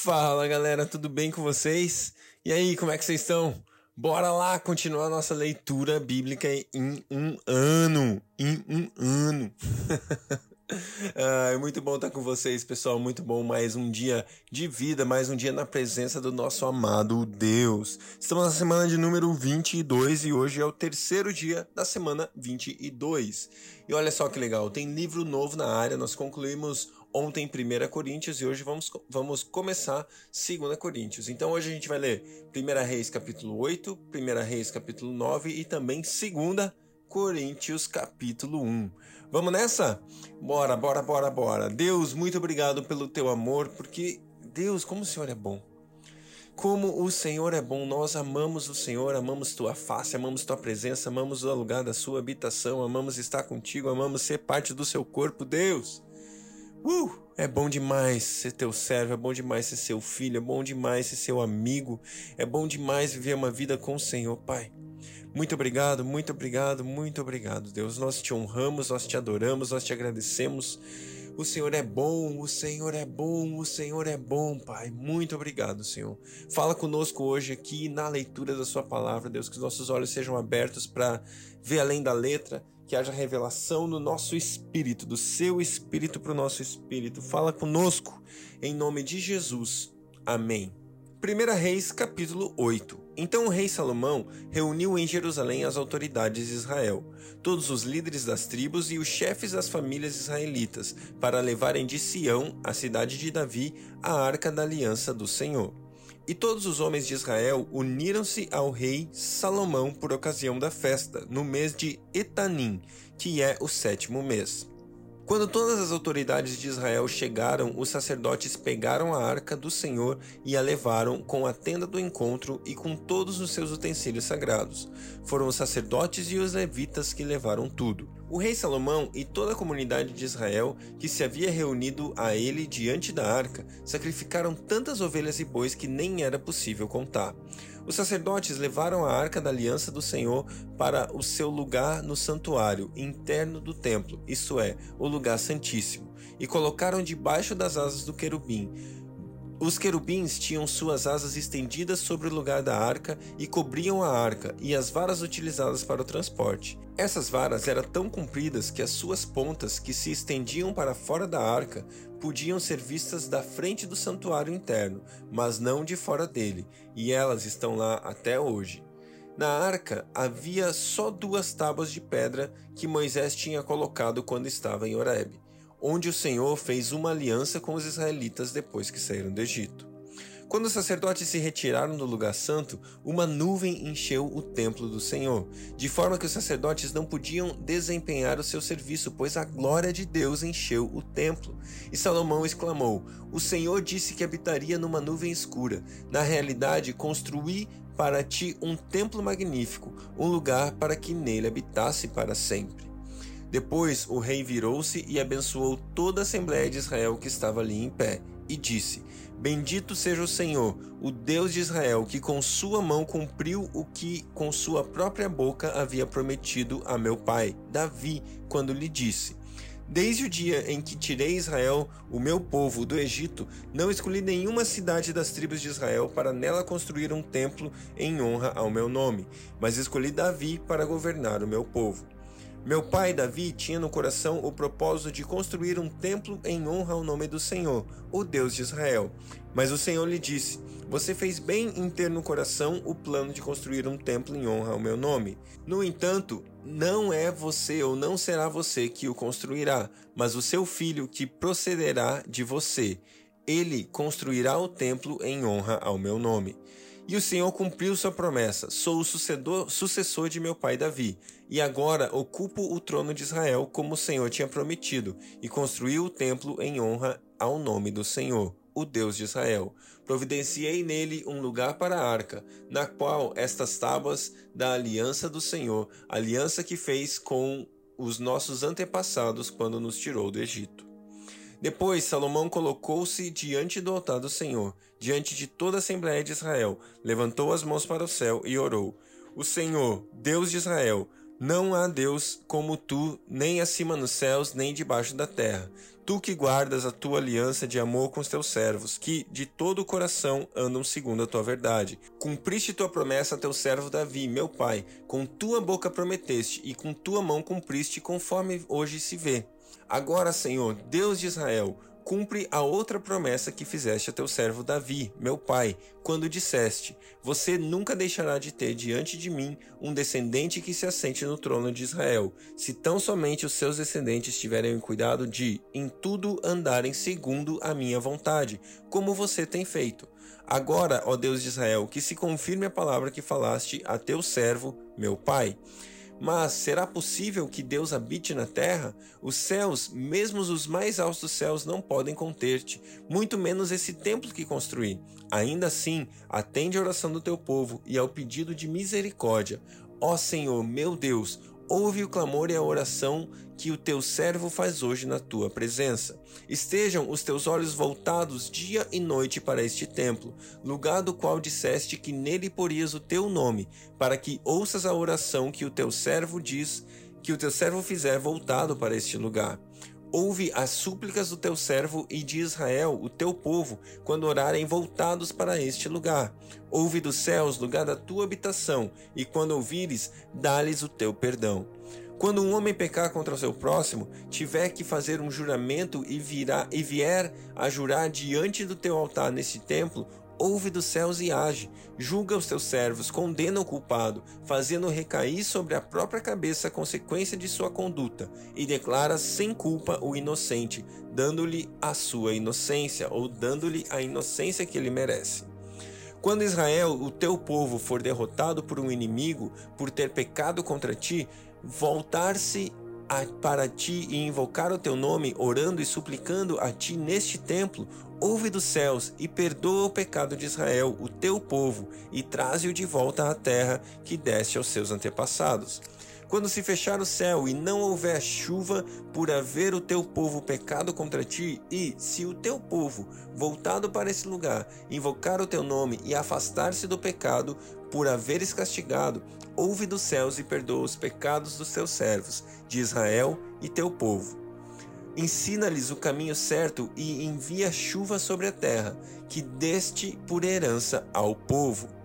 Fala galera, tudo bem com vocês? E aí, como é que vocês estão? Bora lá continuar nossa leitura bíblica em um ano. Em um ano. ah, é muito bom estar com vocês, pessoal. Muito bom. Mais um dia de vida, mais um dia na presença do nosso amado Deus. Estamos na semana de número 22 e hoje é o terceiro dia da semana 22. E olha só que legal, tem livro novo na área. Nós concluímos ontem 1 Coríntios e hoje vamos, vamos começar 2 Coríntios. Então hoje a gente vai ler 1 Reis capítulo 8, 1 Reis capítulo 9 e também 2 Coríntios capítulo 1. Vamos nessa? Bora, bora, bora, bora. Deus, muito obrigado pelo teu amor, porque Deus, como o Senhor é bom. Como o Senhor é bom, nós amamos o Senhor, amamos tua face, amamos tua presença, amamos o lugar da sua habitação, amamos estar contigo, amamos ser parte do seu corpo, Deus. Uh, é bom demais ser teu servo, é bom demais ser seu filho, é bom demais ser seu amigo, é bom demais viver uma vida com o Senhor, Pai. Muito obrigado, muito obrigado, muito obrigado, Deus. Nós te honramos, nós te adoramos, nós te agradecemos. O Senhor é bom, o Senhor é bom, o Senhor é bom, Pai. Muito obrigado, Senhor. Fala conosco hoje aqui na leitura da Sua palavra, Deus, que os nossos olhos sejam abertos para ver além da letra que haja revelação no nosso espírito, do seu espírito para o nosso espírito. Fala conosco, em nome de Jesus. Amém. 1 Reis, capítulo 8. Então o rei Salomão reuniu em Jerusalém as autoridades de Israel, todos os líderes das tribos e os chefes das famílias israelitas, para levarem de Sião, a cidade de Davi, a arca da aliança do Senhor. E todos os homens de Israel uniram-se ao rei Salomão por ocasião da festa, no mês de Etanim, que é o sétimo mês. Quando todas as autoridades de Israel chegaram, os sacerdotes pegaram a arca do Senhor e a levaram com a tenda do encontro e com todos os seus utensílios sagrados. Foram os sacerdotes e os levitas que levaram tudo. O rei Salomão e toda a comunidade de Israel que se havia reunido a ele diante da arca sacrificaram tantas ovelhas e bois que nem era possível contar. Os sacerdotes levaram a arca da aliança do Senhor para o seu lugar no santuário interno do templo, isto é, o lugar santíssimo, e colocaram debaixo das asas do querubim. Os querubins tinham suas asas estendidas sobre o lugar da arca e cobriam a arca e as varas utilizadas para o transporte. Essas varas eram tão compridas que as suas pontas, que se estendiam para fora da arca, podiam ser vistas da frente do santuário interno, mas não de fora dele, e elas estão lá até hoje. Na arca havia só duas tábuas de pedra que Moisés tinha colocado quando estava em Horeb onde o Senhor fez uma aliança com os israelitas depois que saíram do Egito. Quando os sacerdotes se retiraram do lugar santo, uma nuvem encheu o templo do Senhor, de forma que os sacerdotes não podiam desempenhar o seu serviço, pois a glória de Deus encheu o templo. E Salomão exclamou: O Senhor disse que habitaria numa nuvem escura. Na realidade, construí para ti um templo magnífico, um lugar para que nele habitasse para sempre. Depois o rei virou-se e abençoou toda a Assembleia de Israel que estava ali em pé, e disse: Bendito seja o Senhor, o Deus de Israel, que com sua mão cumpriu o que com sua própria boca havia prometido a meu pai, Davi, quando lhe disse: Desde o dia em que tirei Israel, o meu povo, do Egito, não escolhi nenhuma cidade das tribos de Israel para nela construir um templo em honra ao meu nome, mas escolhi Davi para governar o meu povo. Meu pai Davi tinha no coração o propósito de construir um templo em honra ao nome do Senhor, o Deus de Israel. Mas o Senhor lhe disse: Você fez bem em ter no coração o plano de construir um templo em honra ao meu nome. No entanto, não é você ou não será você que o construirá, mas o seu filho que procederá de você. Ele construirá o templo em honra ao meu nome. E o Senhor cumpriu sua promessa: sou o sucedor, sucessor de meu pai Davi, e agora ocupo o trono de Israel como o Senhor tinha prometido, e construiu o templo em honra ao nome do Senhor, o Deus de Israel. Providenciei nele um lugar para a arca, na qual estas tábuas da aliança do Senhor, aliança que fez com os nossos antepassados quando nos tirou do Egito. Depois Salomão colocou-se diante do altar do Senhor, diante de toda a Assembleia de Israel, levantou as mãos para o céu e orou: O Senhor, Deus de Israel, não há Deus como tu, nem acima nos céus, nem debaixo da terra. Tu que guardas a tua aliança de amor com os teus servos, que de todo o coração andam segundo a tua verdade. Cumpriste tua promessa a teu servo Davi, meu pai, com tua boca prometeste e com tua mão cumpriste, conforme hoje se vê. Agora, Senhor, Deus de Israel, cumpre a outra promessa que fizeste a teu servo Davi, meu pai, quando disseste: Você nunca deixará de ter diante de mim um descendente que se assente no trono de Israel, se tão somente os seus descendentes tiverem cuidado de, em tudo, andarem segundo a minha vontade, como você tem feito. Agora, ó Deus de Israel, que se confirme a palavra que falaste a teu servo, meu pai. Mas será possível que Deus habite na terra? Os céus, mesmo os mais altos céus, não podem conter-te, muito menos esse templo que construí. Ainda assim, atende a oração do teu povo e ao pedido de misericórdia. Ó Senhor, meu Deus, ouve o clamor e a oração que o teu servo faz hoje na tua presença. Estejam os teus olhos voltados dia e noite para este templo, lugar do qual disseste que nele porias o teu nome, para que ouças a oração que o teu servo diz, que o teu servo fizer voltado para este lugar. Ouve as súplicas do teu servo e de Israel, o teu povo, quando orarem voltados para este lugar. Ouve dos céus, lugar da tua habitação, e quando ouvires, dá-lhes o teu perdão. Quando um homem pecar contra o seu próximo, tiver que fazer um juramento e, virá, e vier a jurar diante do teu altar neste templo, ouve dos céus e age, julga os teus servos, condena o culpado, fazendo recair sobre a própria cabeça a consequência de sua conduta, e declara sem culpa o inocente, dando-lhe a sua inocência, ou dando-lhe a inocência que ele merece. Quando Israel, o teu povo, for derrotado por um inimigo por ter pecado contra ti, voltar-se para ti e invocar o teu nome, orando e suplicando a ti neste templo, ouve dos céus e perdoa o pecado de Israel, o teu povo, e traze-o de volta à terra que deste aos seus antepassados. Quando se fechar o céu e não houver chuva, por haver o teu povo pecado contra ti, e se o teu povo, voltado para esse lugar, invocar o teu nome e afastar-se do pecado, por haveres castigado, ouve dos céus e perdoa os pecados dos teus servos, de Israel e teu povo. Ensina-lhes o caminho certo e envia chuva sobre a terra, que deste por herança ao povo.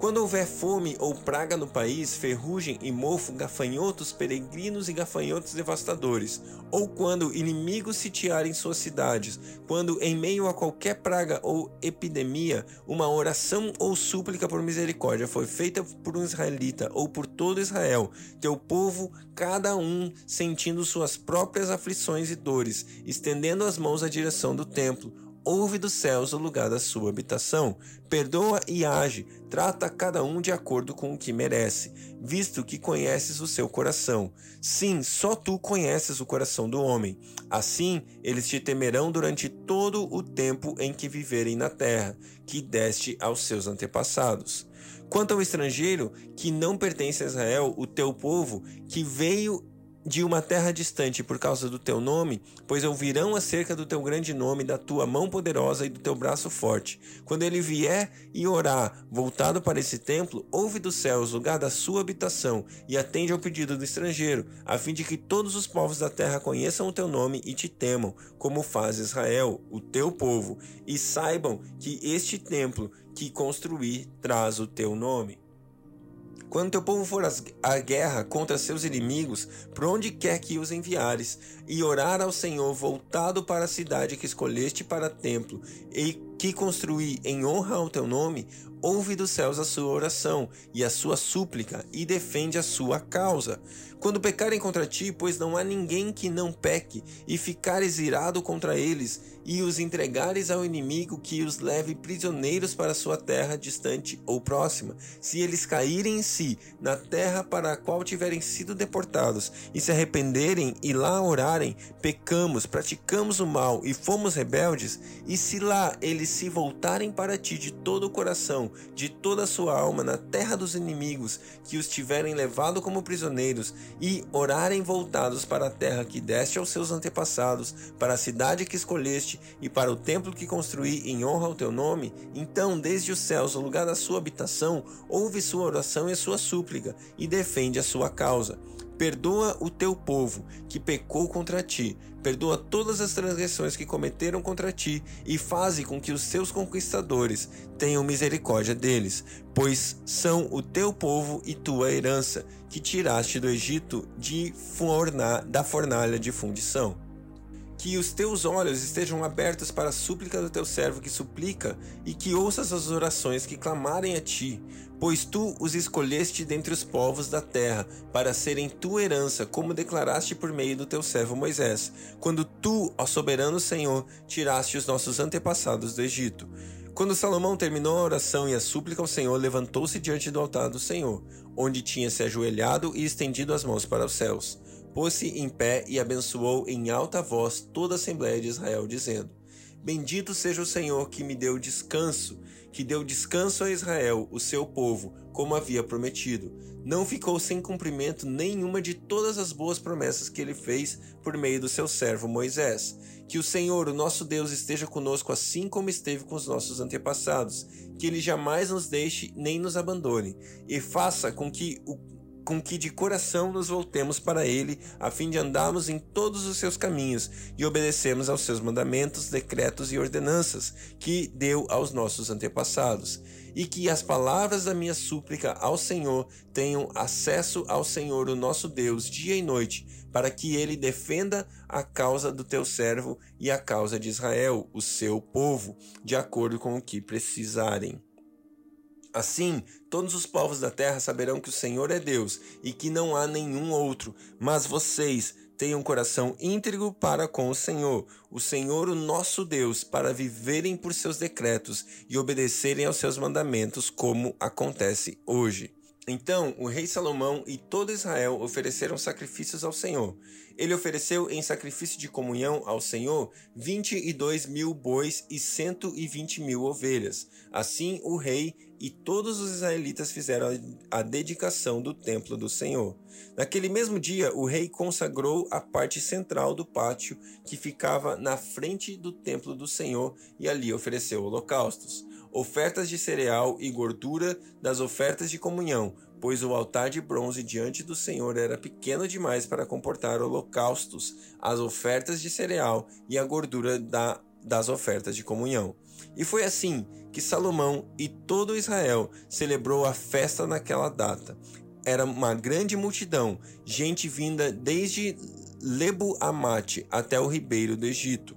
Quando houver fome ou praga no país, ferrugem e mofo, gafanhotos, peregrinos e gafanhotos devastadores, ou quando inimigos sitiarem suas cidades, quando em meio a qualquer praga ou epidemia, uma oração ou súplica por misericórdia foi feita por um israelita ou por todo Israel, teu povo, cada um sentindo suas próprias aflições e dores, estendendo as mãos à direção do templo, ouve dos céus o lugar da sua habitação, perdoa e age, trata cada um de acordo com o que merece, visto que conheces o seu coração. Sim, só tu conheces o coração do homem. Assim, eles te temerão durante todo o tempo em que viverem na terra, que deste aos seus antepassados. Quanto ao estrangeiro que não pertence a Israel, o teu povo, que veio de uma terra distante por causa do teu nome, pois ouvirão acerca do teu grande nome, da tua mão poderosa e do teu braço forte. Quando ele vier e orar, voltado para esse templo, ouve dos céus lugar da sua habitação e atende ao pedido do estrangeiro, a fim de que todos os povos da terra conheçam o teu nome e te temam, como faz Israel, o teu povo, e saibam que este templo que construí traz o teu nome. Quando teu povo for à guerra contra seus inimigos, por onde quer que os enviares, e orar ao Senhor voltado para a cidade que escolheste para templo, e que construí em honra ao teu nome, ouve dos céus a sua oração e a sua súplica e defende a sua causa. Quando pecarem contra ti, pois não há ninguém que não peque, e ficares irado contra eles, e os entregares ao inimigo que os leve prisioneiros para sua terra distante ou próxima, se eles caírem em si na terra para a qual tiverem sido deportados, e se arrependerem e lá orarem, pecamos, praticamos o mal e fomos rebeldes, e se lá eles se voltarem para ti de todo o coração, de toda a sua alma, na terra dos inimigos, que os tiverem levado como prisioneiros, e orarem voltados para a terra que deste aos seus antepassados, para a cidade que escolheste e para o templo que construí em honra ao teu nome, então desde os céus, o lugar da sua habitação, ouve sua oração e sua súplica, e defende a sua causa Perdoa o teu povo que pecou contra ti, perdoa todas as transgressões que cometeram contra ti e faze com que os teus conquistadores tenham misericórdia deles, pois são o teu povo e tua herança, que tiraste do Egito de forna, da fornalha de fundição. Que os teus olhos estejam abertos para a súplica do teu servo que suplica, e que ouças as orações que clamarem a ti, pois tu os escolheste dentre os povos da terra, para serem tua herança, como declaraste por meio do teu servo Moisés, quando tu, ó soberano Senhor, tiraste os nossos antepassados do Egito. Quando Salomão terminou a oração e a súplica ao Senhor, levantou-se diante do altar do Senhor, onde tinha se ajoelhado e estendido as mãos para os céus pôs-se em pé e abençoou em alta voz toda a Assembleia de Israel, dizendo: Bendito seja o Senhor que me deu descanso, que deu descanso a Israel, o seu povo, como havia prometido. Não ficou sem cumprimento nenhuma de todas as boas promessas que ele fez por meio do seu servo Moisés. Que o Senhor, o nosso Deus, esteja conosco assim como esteve com os nossos antepassados. Que ele jamais nos deixe nem nos abandone, e faça com que o com que de coração nos voltemos para Ele, a fim de andarmos em todos os seus caminhos e obedecermos aos seus mandamentos, decretos e ordenanças que deu aos nossos antepassados. E que as palavras da minha súplica ao Senhor tenham acesso ao Senhor, o nosso Deus, dia e noite, para que ele defenda a causa do teu servo e a causa de Israel, o seu povo, de acordo com o que precisarem. Assim, todos os povos da terra saberão que o Senhor é Deus e que não há nenhum outro, mas vocês têm um coração íntegro para com o Senhor, o Senhor, o nosso Deus, para viverem por seus decretos e obedecerem aos seus mandamentos, como acontece hoje. Então o rei Salomão e todo Israel ofereceram sacrifícios ao Senhor. Ele ofereceu em sacrifício de comunhão ao Senhor vinte e dois mil bois e cento e vinte mil ovelhas. Assim o rei e todos os israelitas fizeram a dedicação do templo do Senhor. Naquele mesmo dia, o rei consagrou a parte central do pátio que ficava na frente do templo do Senhor e ali ofereceu holocaustos, ofertas de cereal e gordura das ofertas de comunhão, pois o altar de bronze diante do Senhor era pequeno demais para comportar holocaustos, as ofertas de cereal e a gordura da, das ofertas de comunhão. E foi assim que Salomão e todo Israel celebrou a festa naquela data. Era uma grande multidão, gente vinda desde Lebo Amate até o ribeiro do Egito.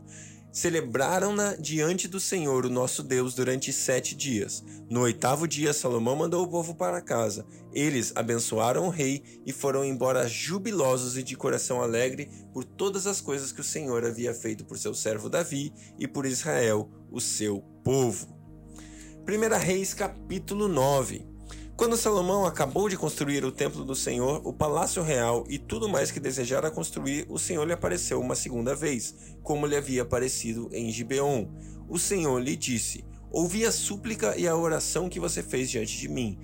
Celebraram-na diante do Senhor, o nosso Deus, durante sete dias. No oitavo dia, Salomão mandou o povo para casa. Eles abençoaram o rei e foram embora jubilosos e de coração alegre por todas as coisas que o Senhor havia feito por seu servo Davi e por Israel, o seu povo. 1 Reis capítulo 9 Quando Salomão acabou de construir o templo do Senhor, o palácio real e tudo mais que desejara construir, o Senhor lhe apareceu uma segunda vez, como lhe havia aparecido em Gibeon. O Senhor lhe disse: Ouvi a súplica e a oração que você fez diante de mim.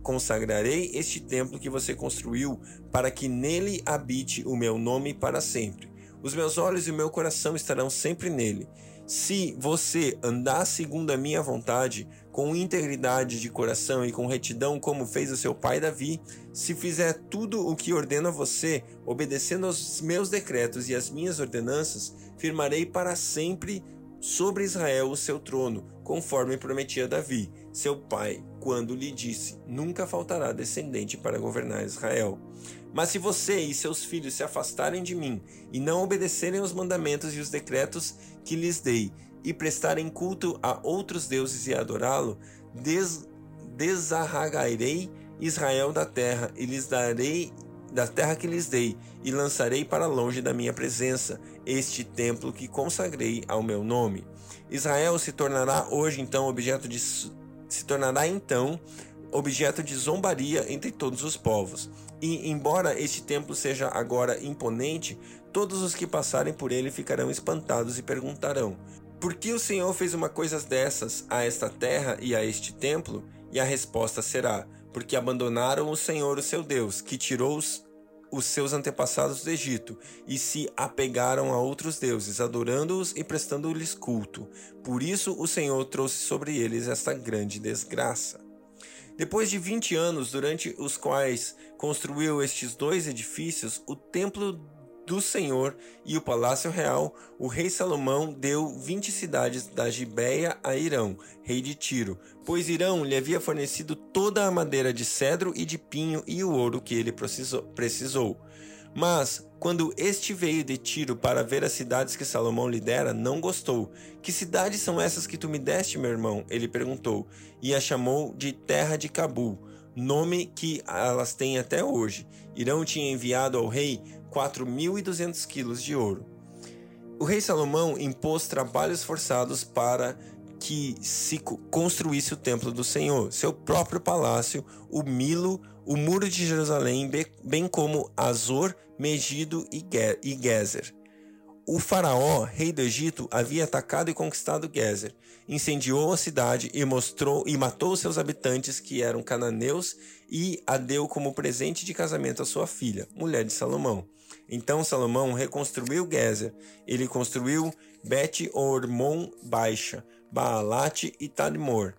Consagrarei este templo que você construiu, para que nele habite o meu nome para sempre. Os meus olhos e o meu coração estarão sempre nele. Se você andar segundo a minha vontade, com integridade de coração e com retidão, como fez o seu pai Davi, se fizer tudo o que ordeno a você, obedecendo aos meus decretos e às minhas ordenanças, firmarei para sempre sobre Israel o seu trono, conforme prometia Davi, seu pai, quando lhe disse: Nunca faltará descendente para governar Israel. Mas se você e seus filhos se afastarem de mim e não obedecerem os mandamentos e os decretos que lhes dei, e prestarem culto a outros deuses e adorá-lo, des desarragarei Israel da terra e lhes darei da terra que lhes dei, e lançarei para longe da minha presença este templo que consagrei ao meu nome. Israel se tornará hoje então objeto de se tornará então objeto de zombaria entre todos os povos. E, embora este templo seja agora imponente, todos os que passarem por ele ficarão espantados e perguntarão: Por que o Senhor fez uma coisa dessas a esta terra e a este templo? E a resposta será: Porque abandonaram o Senhor, o seu Deus, que tirou os, os seus antepassados do Egito, e se apegaram a outros deuses, adorando-os e prestando-lhes culto. Por isso o Senhor trouxe sobre eles esta grande desgraça. Depois de 20 anos, durante os quais construiu estes dois edifícios, o templo do Senhor e o palácio real, o rei Salomão deu 20 cidades da Gibeia a Irão, rei de Tiro, pois Irão lhe havia fornecido toda a madeira de cedro e de pinho e o ouro que ele precisou. Mas, quando este veio de Tiro para ver as cidades que Salomão lhe dera, não gostou. Que cidades são essas que tu me deste, meu irmão? Ele perguntou, e a chamou de Terra de Cabul, nome que elas têm até hoje. Irão tinha enviado ao rei 4.200 quilos de ouro. O rei Salomão impôs trabalhos forçados para que se construísse o templo do Senhor, seu próprio palácio, o Milo, o muro de Jerusalém, bem como Azor, Megido e Gezer. O faraó, rei do Egito, havia atacado e conquistado Gezer, incendiou a cidade e mostrou e matou seus habitantes que eram cananeus e a deu como presente de casamento à sua filha, mulher de Salomão. Então Salomão reconstruiu Gezer. Ele construiu Bet Ormon Baixa, Baalat e Tadmor.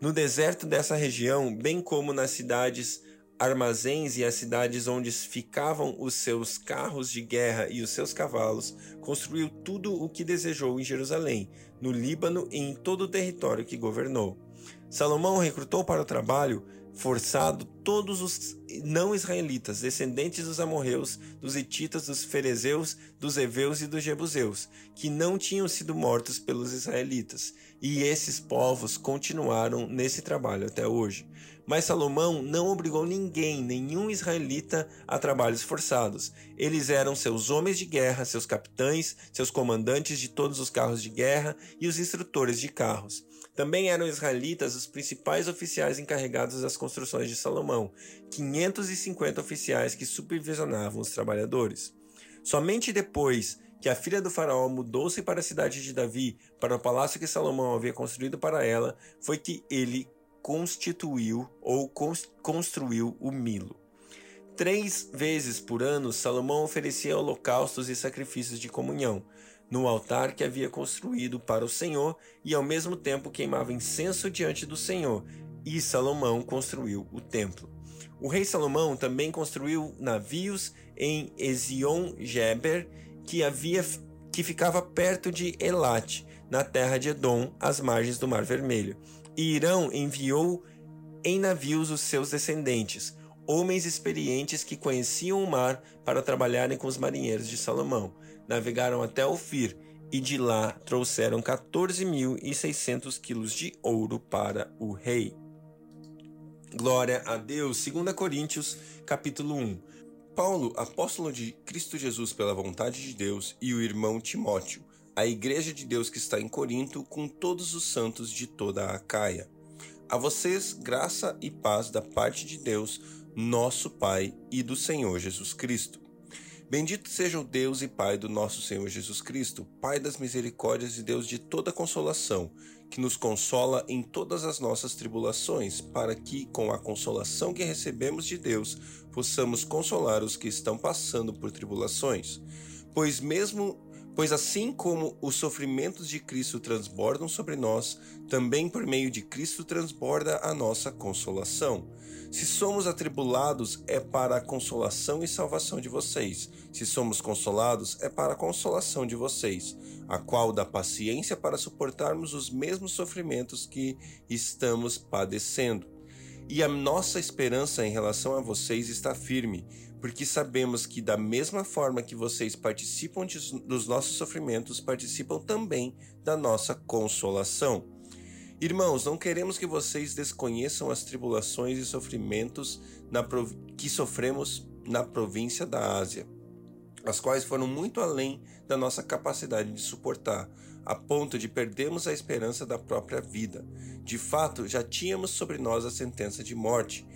No deserto dessa região, bem como nas cidades armazéns e as cidades onde ficavam os seus carros de guerra e os seus cavalos, construiu tudo o que desejou em Jerusalém, no Líbano e em todo o território que governou. Salomão recrutou para o trabalho forçado todos os não israelitas, descendentes dos amorreus, dos hititas, dos ferezeus, dos heveus e dos jebuseus, que não tinham sido mortos pelos israelitas. E esses povos continuaram nesse trabalho até hoje. Mas Salomão não obrigou ninguém, nenhum israelita, a trabalhos forçados. Eles eram seus homens de guerra, seus capitães, seus comandantes de todos os carros de guerra e os instrutores de carros. Também eram israelitas os principais oficiais encarregados das construções de Salomão, 550 oficiais que supervisionavam os trabalhadores. Somente depois que a filha do faraó mudou-se para a cidade de Davi, para o palácio que Salomão havia construído para ela, foi que ele constituiu ou construiu o Milo. Três vezes por ano, Salomão oferecia holocaustos e sacrifícios de comunhão no altar que havia construído para o Senhor e ao mesmo tempo queimava incenso diante do Senhor. E Salomão construiu o templo. O rei Salomão também construiu navios em Ezion-Geber, que havia que ficava perto de Elat, na terra de Edom, às margens do Mar Vermelho. E Irão enviou em navios os seus descendentes, homens experientes que conheciam o mar para trabalharem com os marinheiros de Salomão navegaram até Ofir e de lá trouxeram 14.600 quilos de ouro para o rei. Glória a Deus. 2 Coríntios, capítulo 1. Paulo, apóstolo de Cristo Jesus pela vontade de Deus, e o irmão Timóteo, a igreja de Deus que está em Corinto, com todos os santos de toda a Caia. A vocês, graça e paz da parte de Deus, nosso Pai e do Senhor Jesus Cristo. Bendito seja o Deus e Pai do nosso Senhor Jesus Cristo, Pai das misericórdias e Deus de toda consolação, que nos consola em todas as nossas tribulações, para que, com a consolação que recebemos de Deus, possamos consolar os que estão passando por tribulações. Pois mesmo Pois assim como os sofrimentos de Cristo transbordam sobre nós, também por meio de Cristo transborda a nossa consolação. Se somos atribulados, é para a consolação e salvação de vocês. Se somos consolados, é para a consolação de vocês, a qual dá paciência para suportarmos os mesmos sofrimentos que estamos padecendo. E a nossa esperança em relação a vocês está firme, porque sabemos que, da mesma forma que vocês participam de, dos nossos sofrimentos, participam também da nossa consolação. Irmãos, não queremos que vocês desconheçam as tribulações e sofrimentos que sofremos na província da Ásia, as quais foram muito além da nossa capacidade de suportar, a ponto de perdermos a esperança da própria vida. De fato, já tínhamos sobre nós a sentença de morte,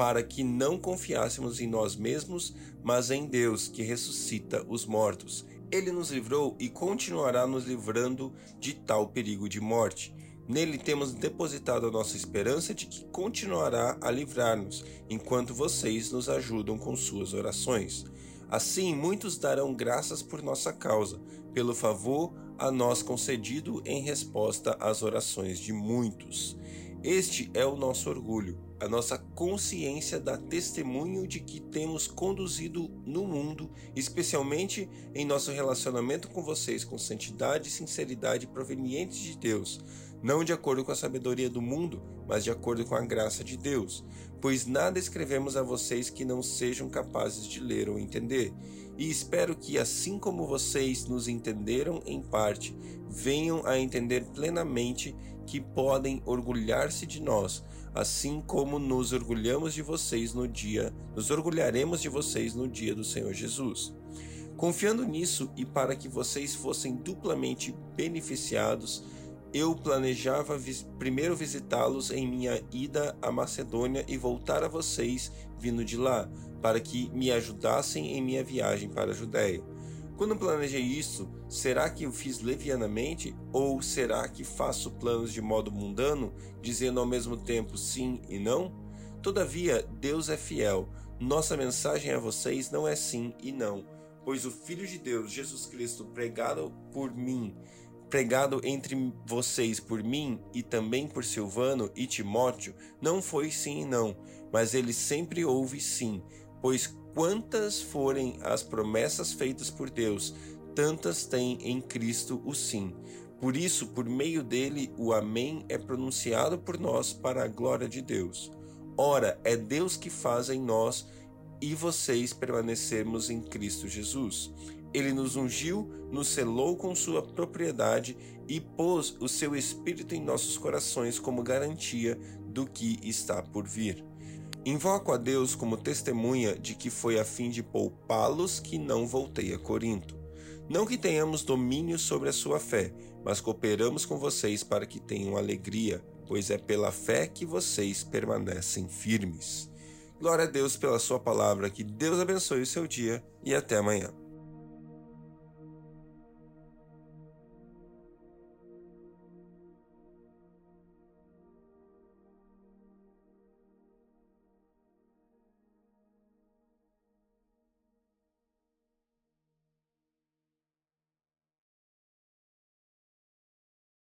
para que não confiássemos em nós mesmos, mas em Deus, que ressuscita os mortos. Ele nos livrou e continuará nos livrando de tal perigo de morte. Nele temos depositado a nossa esperança de que continuará a livrar-nos, enquanto vocês nos ajudam com suas orações. Assim, muitos darão graças por nossa causa, pelo favor a nós concedido em resposta às orações de muitos. Este é o nosso orgulho, a nossa consciência dá testemunho de que temos conduzido no mundo, especialmente em nosso relacionamento com vocês, com santidade e sinceridade provenientes de Deus, não de acordo com a sabedoria do mundo, mas de acordo com a graça de Deus. Pois nada escrevemos a vocês que não sejam capazes de ler ou entender. E espero que, assim como vocês nos entenderam em parte, venham a entender plenamente que podem orgulhar-se de nós, assim como nos orgulhamos de vocês no dia, nos orgulharemos de vocês no dia do Senhor Jesus. Confiando nisso e para que vocês fossem duplamente beneficiados, eu planejava vis primeiro visitá-los em minha ida à Macedônia e voltar a vocês vindo de lá, para que me ajudassem em minha viagem para a Judéia. Quando planejei isso, será que eu fiz levianamente ou será que faço planos de modo mundano, dizendo ao mesmo tempo sim e não? Todavia, Deus é fiel. Nossa mensagem a vocês não é sim e não, pois o Filho de Deus, Jesus Cristo, pregado por mim, pregado entre vocês por mim e também por Silvano e Timóteo, não foi sim e não, mas ele sempre houve sim, pois Quantas forem as promessas feitas por Deus, tantas tem em Cristo o sim. Por isso, por meio dele, o Amém é pronunciado por nós para a glória de Deus. Ora, é Deus que faz em nós e vocês permanecermos em Cristo Jesus. Ele nos ungiu, nos selou com sua propriedade e pôs o seu Espírito em nossos corações como garantia do que está por vir. Invoco a Deus como testemunha de que foi a fim de poupá-los que não voltei a Corinto. Não que tenhamos domínio sobre a sua fé, mas cooperamos com vocês para que tenham alegria, pois é pela fé que vocês permanecem firmes. Glória a Deus pela sua palavra, que Deus abençoe o seu dia e até amanhã.